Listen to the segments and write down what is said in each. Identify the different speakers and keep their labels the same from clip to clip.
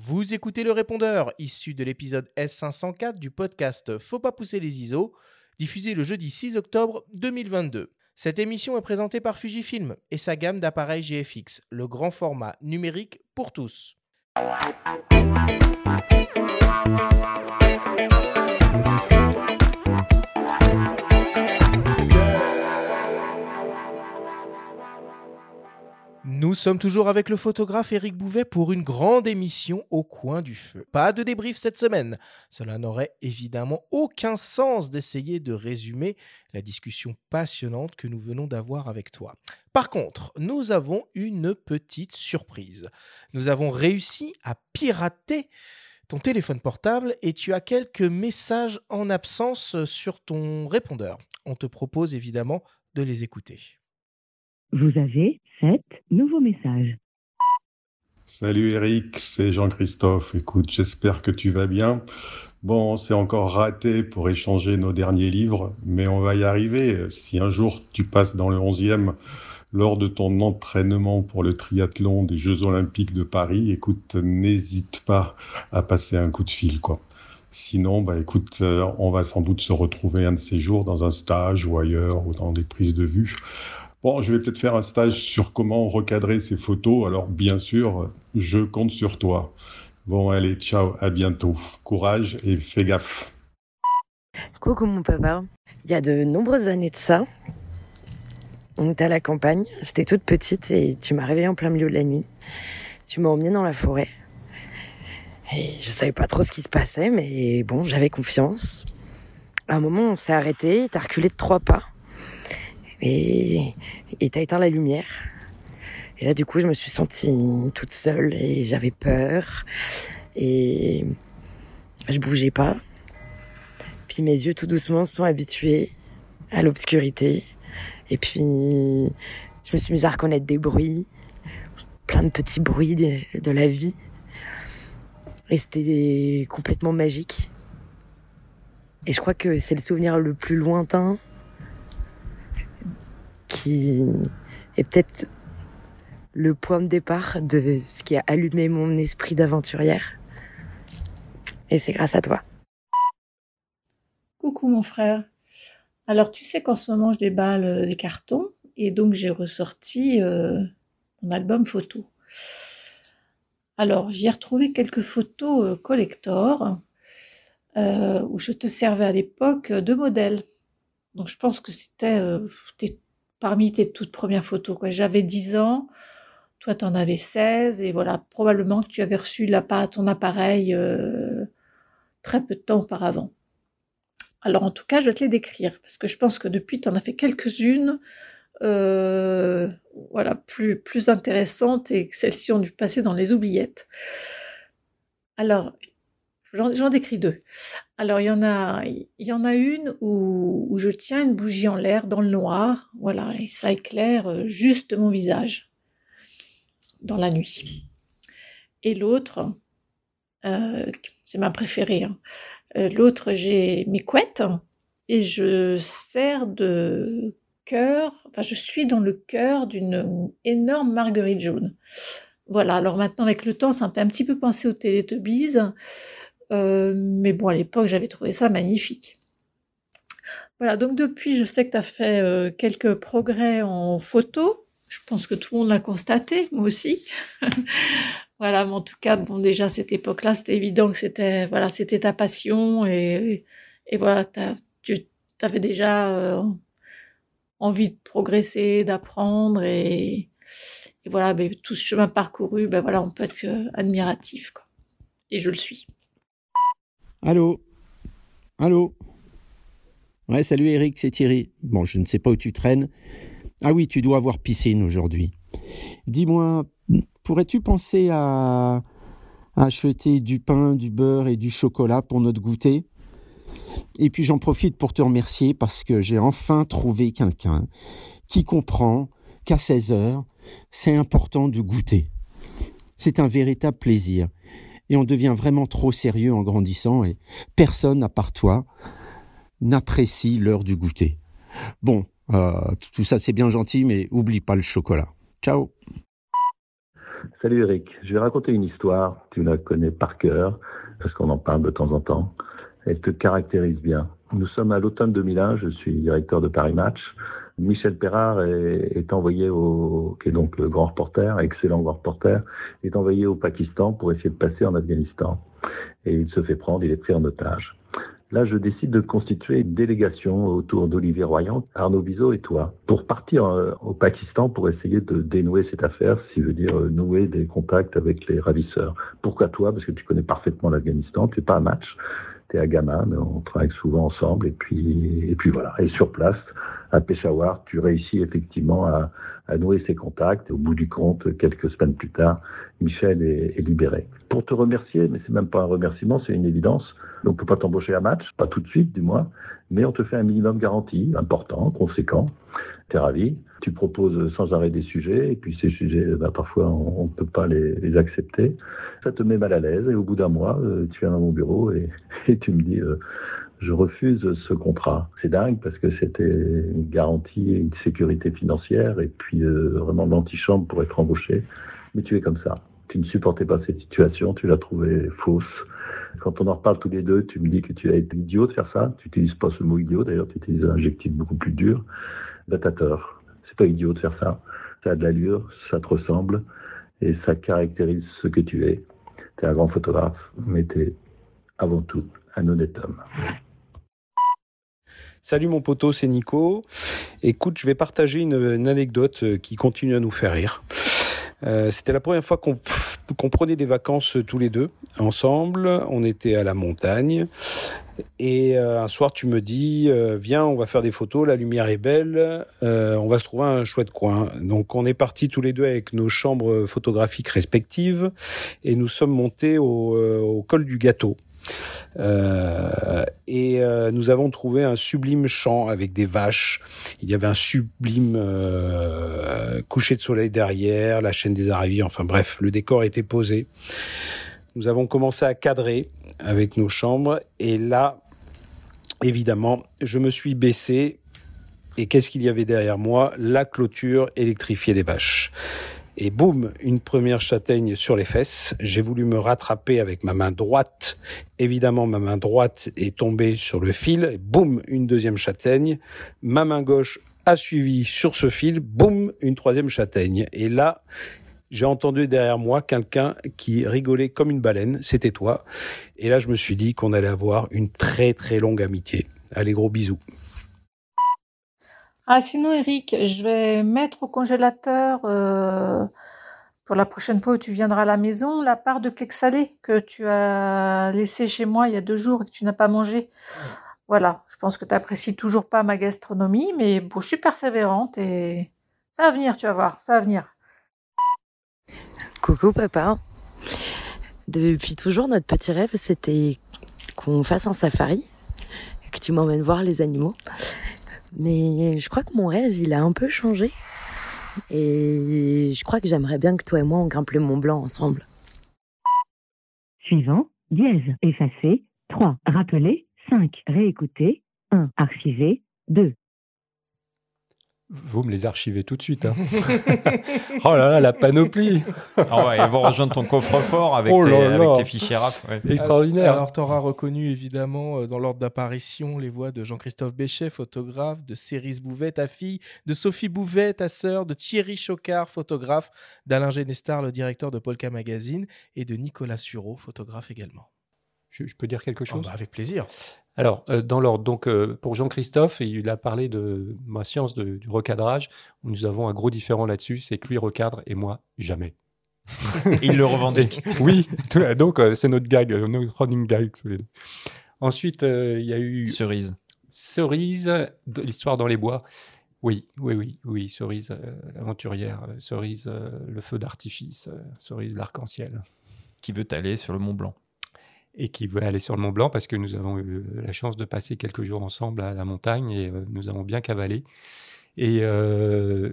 Speaker 1: Vous écoutez le répondeur, issu de l'épisode S504 du podcast Faut pas pousser les ISO, diffusé le jeudi 6 octobre 2022. Cette émission est présentée par Fujifilm et sa gamme d'appareils GFX, le grand format numérique pour tous. Nous sommes toujours avec le photographe Eric Bouvet pour une grande émission au coin du feu. Pas de débrief cette semaine. Cela n'aurait évidemment aucun sens d'essayer de résumer la discussion passionnante que nous venons d'avoir avec toi. Par contre, nous avons une petite surprise. Nous avons réussi à pirater ton téléphone portable et tu as quelques messages en absence sur ton répondeur. On te propose évidemment de les écouter.
Speaker 2: Vous avez sept nouveaux messages.
Speaker 3: Salut Eric, c'est Jean-Christophe. Écoute, j'espère que tu vas bien. Bon, c'est encore raté pour échanger nos derniers livres, mais on va y arriver. Si un jour tu passes dans le 11e lors de ton entraînement pour le triathlon des Jeux Olympiques de Paris, écoute, n'hésite pas à passer un coup de fil, quoi. Sinon, bah écoute, euh, on va sans doute se retrouver un de ces jours dans un stage ou ailleurs ou dans des prises de vue. Bon, je vais peut-être faire un stage sur comment recadrer ces photos. Alors, bien sûr, je compte sur toi. Bon, allez, ciao, à bientôt. Courage et fais gaffe.
Speaker 4: Coucou mon papa. Il y a de nombreuses années de ça, on était à la campagne, j'étais toute petite et tu m'as réveillée en plein milieu de la nuit. Tu m'as emmenée dans la forêt. Et je savais pas trop ce qui se passait, mais bon, j'avais confiance. À un moment, on s'est arrêté, t'as reculé de trois pas et t'as éteint la lumière. Et là, du coup, je me suis sentie toute seule et j'avais peur et je bougeais pas. Puis mes yeux, tout doucement, sont habitués à l'obscurité. Et puis, je me suis mise à reconnaître des bruits, plein de petits bruits de, de la vie. Et c'était complètement magique. Et je crois que c'est le souvenir le plus lointain qui est peut-être le point de départ de ce qui a allumé mon esprit d'aventurière. Et c'est grâce à toi.
Speaker 5: Coucou mon frère. Alors tu sais qu'en ce moment je déballe des cartons et donc j'ai ressorti euh, mon album photo. Alors j'y ai retrouvé quelques photos euh, collector euh, où je te servais à l'époque de modèle. Donc je pense que c'était parmi tes toutes premières photos. J'avais 10 ans, toi tu en avais 16, et voilà, probablement que tu avais reçu la, ton appareil euh, très peu de temps auparavant. Alors en tout cas, je vais te les décrire, parce que je pense que depuis, tu en as fait quelques-unes, euh, voilà, plus, plus intéressantes, et celles-ci ont dû passer dans les oubliettes. Alors, J'en décris deux. Alors, il y en a, il y en a une où, je tiens une bougie en l'air dans le noir, voilà, et ça éclaire euh, juste mon visage dans la nuit. Et l'autre, euh, c'est ma préférée. Hein. Euh, l'autre, j'ai mes couettes et je sers de cœur, enfin, je suis dans le cœur d'une énorme marguerite jaune. Voilà, alors maintenant, avec le temps, ça me fait un petit peu penser aux Teletubbies. Euh, mais bon, à l'époque, j'avais trouvé ça magnifique. Voilà, donc depuis, je sais que tu as fait euh, quelques progrès en photo. Je pense que tout le monde l'a constaté, moi aussi. voilà, mais en tout cas, bon, déjà à cette époque-là, c'était évident que c'était voilà, c'était ta passion et, voilà, tu avais déjà euh, envie de progresser, d'apprendre et, voilà, ben, tout ce chemin parcouru, ben voilà, on peut être admiratif, quoi. Et je le suis.
Speaker 6: Allô? Allô? Ouais, salut Eric, c'est Thierry. Bon, je ne sais pas où tu traînes. Ah oui, tu dois avoir piscine aujourd'hui. Dis-moi, pourrais-tu penser à acheter du pain, du beurre et du chocolat pour notre goûter? Et puis j'en profite pour te remercier parce que j'ai enfin trouvé quelqu'un qui comprend qu'à 16 heures, c'est important de goûter. C'est un véritable plaisir et on devient vraiment trop sérieux en grandissant et personne à part toi n'apprécie l'heure du goûter. Bon, euh, tout ça c'est bien gentil, mais oublie pas le chocolat. Ciao
Speaker 7: Salut Eric, je vais raconter une histoire, tu la connais par cœur, parce qu'on en parle de temps en temps. Elle te caractérise bien. Nous sommes à l'automne 2001, je suis directeur de Paris Match. Michel Perrard est, envoyé au, qui est donc le grand reporter, excellent grand reporter, est envoyé au Pakistan pour essayer de passer en Afghanistan. Et il se fait prendre, il est pris en otage. Là, je décide de constituer une délégation autour d'Olivier Royan, Arnaud Bizot et toi, pour partir euh, au Pakistan pour essayer de dénouer cette affaire, si veut dire euh, nouer des contacts avec les ravisseurs. Pourquoi toi? Parce que tu connais parfaitement l'Afghanistan, tu n'es pas un match, es à Gama, mais on travaille souvent ensemble, et puis, et puis voilà. Et sur place, à Peshawar, tu réussis effectivement à, à nouer ses contacts. Et au bout du compte, quelques semaines plus tard, Michel est, libéré. Pour te remercier, mais c'est même pas un remerciement, c'est une évidence. On peut pas t'embaucher à match, pas tout de suite du moins, mais on te fait un minimum garantie, important, conséquent. T'es ravi. Tu proposes sans arrêt des sujets, et puis ces sujets, ben, parfois on ne peut pas les, les, accepter. Ça te met mal à l'aise, et au bout d'un mois, euh, tu viens dans mon bureau et, et tu me dis euh, je refuse ce contrat. C'est dingue parce que c'était une garantie une sécurité financière et puis euh, vraiment l'antichambre pour être embauché. Mais tu es comme ça. Tu ne supportais pas cette situation, tu l'as trouvée fausse. Quand on en reparle tous les deux, tu me dis que tu as été idiot de faire ça. Tu n'utilises pas ce mot idiot, d'ailleurs, tu utilises un adjectif beaucoup plus dur. Bah. C'est pas idiot de faire ça. Ça a de l'allure, ça te ressemble et ça caractérise ce que tu es. Tu es un grand photographe, mais tu es avant tout un honnête homme.
Speaker 6: Salut mon poteau, c'est Nico. Écoute, je vais partager une, anecdote qui continue à nous faire rire. Euh, C'était la première fois qu'on qu prenait des vacances tous les deux ensemble. On était à la montagne. Et euh, un soir, tu me dis, euh, viens, on va faire des photos, la lumière est belle, euh, on va se trouver un chouette coin. Donc on est partis tous les deux avec nos chambres photographiques respectives et nous sommes montés au, col du gâteau. Et nous avons trouvé un sublime champ avec des vaches. Il y avait un sublime coucher de soleil derrière, la chaîne des Aravis. Enfin bref, le décor était posé. Nous avons commencé à cadrer avec nos chambres. Et là, évidemment, je me suis baissé. Et qu'est-ce qu'il y avait derrière moi? La clôture électrifiée des vaches et boum, une première châtaigne sur les fesses. J'ai voulu me rattraper avec ma main droite. Évidemment, ma main droite est tombée sur le fil. Boum, une deuxième châtaigne. Ma main gauche a suivi sur ce fil. Boum, une troisième châtaigne. Et là, j'ai entendu derrière moi quelqu'un qui rigolait comme une baleine. C'était toi. Et là, je me suis dit qu'on allait avoir une très très longue amitié. Allez, gros bisous.
Speaker 5: Ah, sinon, Eric, je vais mettre au congélateur euh, pour la prochaine fois où tu viendras à la maison la part de cake salé que tu as laissé chez moi il y a deux jours et que tu n'as pas mangé. Voilà, je pense que tu n'apprécies toujours pas ma gastronomie, mais bon, je suis persévérante et ça va venir, tu vas voir, ça va venir.
Speaker 4: Coucou papa. Depuis toujours, notre petit rêve, c'était qu'on fasse un safari, que tu m'emmènes voir les animaux. Mais je crois que mon rêve, il a un peu changé. Et je crois que j'aimerais bien que toi et moi, on grimpe le Mont Blanc ensemble.
Speaker 2: Suivant, dièse, effacer, 3, rappeler, 5, réécouter, 1, archiver, 2.
Speaker 8: Vous me les archivez tout de suite. Hein. oh là là, la panoplie
Speaker 9: ah ouais, Ils vont rejoindre ton coffre-fort avec,
Speaker 8: oh
Speaker 9: tes, avec fichiers RAP. Ouais.
Speaker 8: Extraordinaire.
Speaker 1: Alors, tu auras reconnu évidemment euh, dans l'ordre d'apparition les voix de Jean-Christophe Béchet, photographe, de Céris Bouvet, ta fille, de Sophie Bouvet, ta sœur, de Thierry Chocard, photographe, d'Alain Genestar, le directeur de Polka Magazine, et de Nicolas Sureau, photographe également.
Speaker 8: Je, je peux dire quelque chose
Speaker 1: oh bah Avec plaisir.
Speaker 8: Alors, euh, dans l'ordre, donc euh, pour Jean-Christophe, il a parlé de ma science de, du recadrage. Nous avons un gros différent là-dessus, c'est que lui recadre et moi jamais.
Speaker 9: il le revendique.
Speaker 8: oui, donc euh, c'est notre gag, notre running gag tous les deux. Ensuite, il y a eu
Speaker 9: cerise.
Speaker 8: Cerise, l'histoire dans les bois. Oui, oui, oui, oui, cerise l'aventurière, cerise le feu d'artifice, cerise l'arc-en-ciel.
Speaker 9: Qui veut aller sur le Mont Blanc
Speaker 8: et qui veut aller sur le Mont Blanc parce que nous avons eu la chance de passer quelques jours ensemble à la montagne et euh, nous avons bien cavalé. Et euh,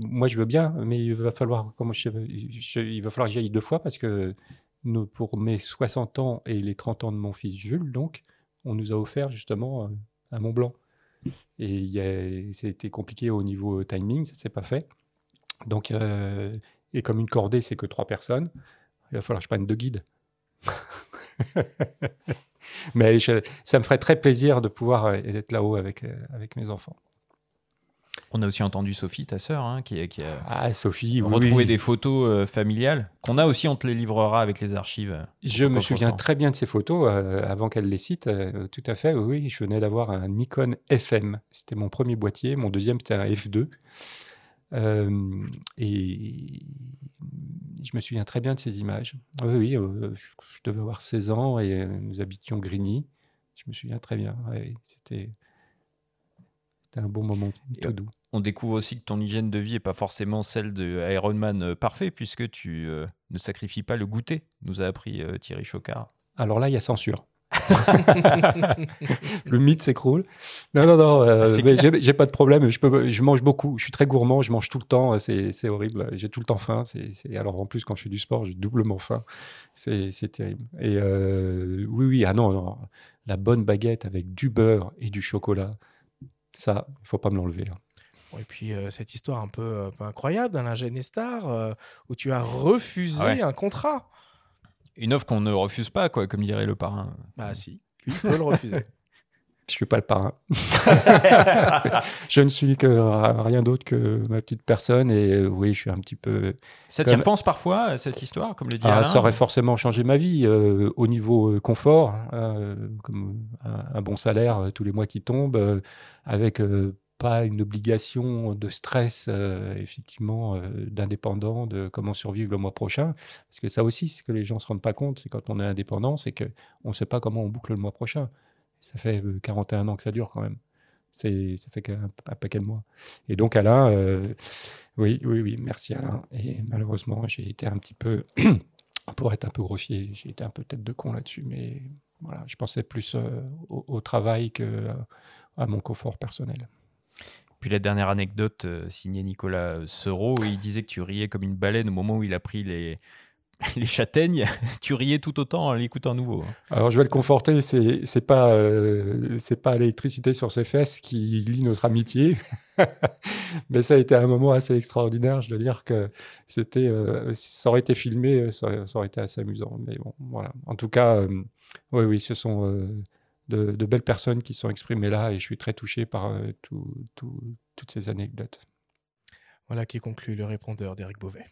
Speaker 8: moi, je veux bien, mais il va falloir, comment je, je, il va falloir que j'y deux fois parce que pour mes 60 ans et les 30 ans de mon fils Jules, donc, on nous a offert justement un Mont Blanc. Et c'était compliqué au niveau timing, ça s'est pas fait. Donc, euh, Et comme une cordée, c'est que trois personnes, il va falloir que je prenne deux guides. Mais je- ça me ferait très plaisir de pouvoir euh, être là-haut avec, euh, avec mes enfants.
Speaker 9: On a aussi entendu Sophie, ta sœur, hein, qui, qui a
Speaker 8: Ah, Sophie, oui.
Speaker 9: retrouvé des photos euh, familiales qu'on a aussi, on te les livrera avec les archives.
Speaker 8: Je me souviens très bien de ces photos euh, avant qu'elle les cite. euh, tout à fait, oui, oui. Je venais d'avoir un Nikon FM. C'était mon premier boîtier. Mon deuxième, c'était un F2. Euh, et je me souviens très bien de ces images. Oui, oui, euh, je, je devais avoir 16 ans et euh, nous habitions Grigny. Je me souviens très bien. ouais, c'était, un bon moment tout doux.
Speaker 9: On découvre aussi que ton hygiène de vie n'est pas forcément celle de Ironman euh, parfait, puisque tu euh, ne sacrifies pas le goûter, nous a appris euh, Thierry Chocard.
Speaker 8: Alors là, il y a censure. le mythe s'écroule. Non, non, non, euh,
Speaker 9: Ah,
Speaker 8: j'ai pas de problème. Je, peux, je mange beaucoup. Je suis très gourmand. Je mange tout le temps. C'est horrible. J'ai tout le temps faim. C'est Alors en plus, quand je fais du sport, j'ai doublement faim. C'est terrible. Et euh, oui, oui, ah non, non. La bonne baguette avec du beurre et du chocolat, ça, il faut pas me l'enlever. hein.
Speaker 1: Et puis euh, cette histoire un peu, un peu incroyable d'Alain Genestar, euh, où tu as refusé
Speaker 9: Ah ouais.
Speaker 1: un contrat.
Speaker 9: Une offre qu'on ne refuse pas, quoi, comme dirait le parrain.
Speaker 1: Bah si, lui il peut le refuser.
Speaker 8: Je suis pas le parrain. je ne suis que rien d'autre que ma petite personne. Et euh, oui, je suis un petit peu
Speaker 9: Ça t'y
Speaker 8: Comme-
Speaker 9: repense parfois, à cette histoire, comme le dit
Speaker 8: Ah,
Speaker 9: Alain
Speaker 8: ça aurait forcément changé ma vie euh, au niveau euh, confort, euh, comme un, un bon salaire euh, tous les mois qui tombe, euh, avec euh, pas une obligation de stress, euh, effectivement, euh, d'indépendant, de comment survivre le mois prochain. Parce que ça aussi, c'est que les gens ne se rendent pas compte, c'est quand on est indépendant, c'est qu'on ne sait pas comment on boucle le mois prochain. Ça fait euh, 41 ans que ça dure quand même. Ça fait qu'un un paquet de mois. Et donc Alain, euh, oui, oui, oui, merci Alain. Et malheureusement, j'ai été un petit peu, pour être un peu grossier, j'ai été un peu tête de con là-dessus. Mais voilà, je pensais plus euh, au, au travail que euh, à mon confort personnel.
Speaker 9: Puis la dernière anecdote euh, signée Nicolas Sereau, il disait que tu riais comme une baleine au moment où il a pris les, châtaignes. tu riais tout autant en l'écoutant nouveau. hein.
Speaker 8: Alors je vais le conforter, c'est c'est pas euh, pas l'électricité sur ses fesses qui lie notre amitié, mais ça a été un moment assez extraordinaire. Je dois dire que c'était euh, ça aurait été filmé, euh, ça, aurait- été assez amusant. Mais bon, voilà. En tout cas, euh, oui, oui, ce sont euh, de, belles personnes qui sont exprimées là, et je suis très touché par euh, tout- tout- toutes ces anecdotes.
Speaker 1: Voilà qui conclut le répondeur d'Éric Beauvais.